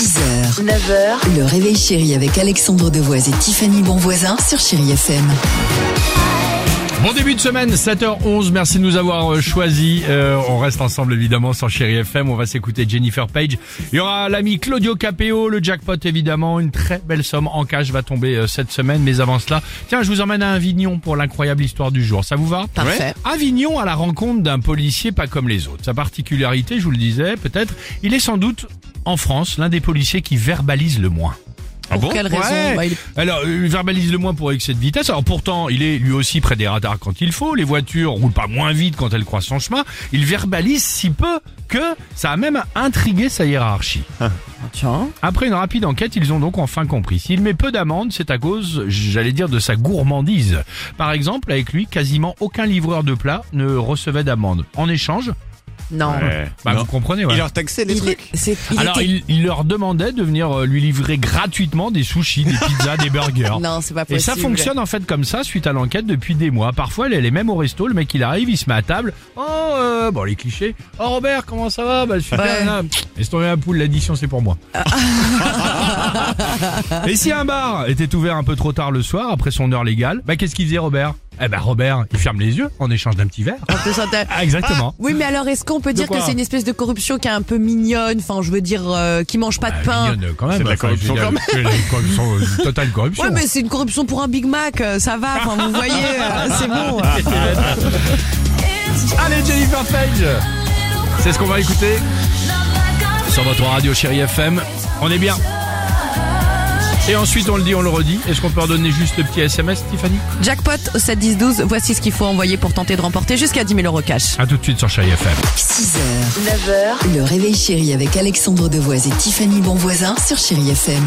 6h, 9h, le réveil chéri avec Alexandre Devoise et Tiffany Bonvoisin sur Chéri FM. Bon début de semaine, 7h11, merci de nous avoir euh, choisis. Euh, on reste ensemble évidemment sur Chéri FM, on va s'écouter Jennifer Page. Il y aura l'ami Claudio Capeo, le jackpot évidemment, une très belle somme en cash va tomber euh, cette semaine. Mais avant cela, tiens, je vous emmène à Avignon pour l'incroyable histoire du jour. Ça vous va? Parfait. Avignon à la rencontre d'un policier pas comme les autres. Sa particularité, je vous le disais, peut-être, il est sans doute en France l'un des policiers qui verbalise le moins. Pour quelle raison Ouais. Bah, il- Alors, il verbalise le moins pour excès de vitesse. Alors pourtant, il est lui aussi près des radars quand il faut. Les voitures roulent pas moins vite quand elles croisent son chemin. Il verbalise si peu que ça a même intrigué sa hiérarchie. Tiens. Après une rapide enquête, ils ont donc enfin compris. S'il met peu d'amendes, c'est à cause, j'allais dire, de sa gourmandise. Par exemple, avec lui, quasiment aucun livreur de plats ne recevait d'amende. En échange, Non. bah, vous comprenez, ouais. Il leur taxait les Il, trucs. est- c'est- il Alors, était- il, il leur demandait de venir euh, lui livrer gratuitement des sushis, des pizzas, des burgers. Non, c'est pas Et possible. ça fonctionne en fait comme ça suite à l'enquête depuis des mois. Parfois, elle est même au resto, le mec il arrive, il se met à table. Oh, euh, bon les clichés. Oh Robert, comment ça va? Bah super. Ouais. là. Laisse tomber la poule, l'addition c'est pour moi. Et si un bar était ouvert un peu trop tard le soir, après son heure légale, bah qu'est-ce qu'il faisait Robert? Eh ben Robert, il ferme les yeux en échange d'un petit verre. Ah, exactement. Oui, mais alors est-ce qu'on peut dire que c'est une espèce de corruption qui est un peu mignonne? Enfin, je veux dire, euh, qui mange pas de pain. Mignonne, quand même. C'est de la Enfin, corruption quand corruption, totale corruption. Ouais, mais c'est une corruption pour un Big Mac, euh, ça va. Enfin, vous voyez, euh, c'est bon. Allez Jennifer Page C'est ce qu'on va écouter sur votre radio chérie FM. On est bien. Et ensuite on le dit, on le redit. Est-ce qu'on peut redonner juste le petit SMS, Tiffany? Jackpot au 7 10 12. Voici ce qu'il faut envoyer pour tenter de remporter jusqu'à 10 000 euros cash. A tout de suite sur chérie FM. 6h, 9h, le réveil chéri avec Alexandre Devoise et Tiffany Bonvoisin sur Chéri FM.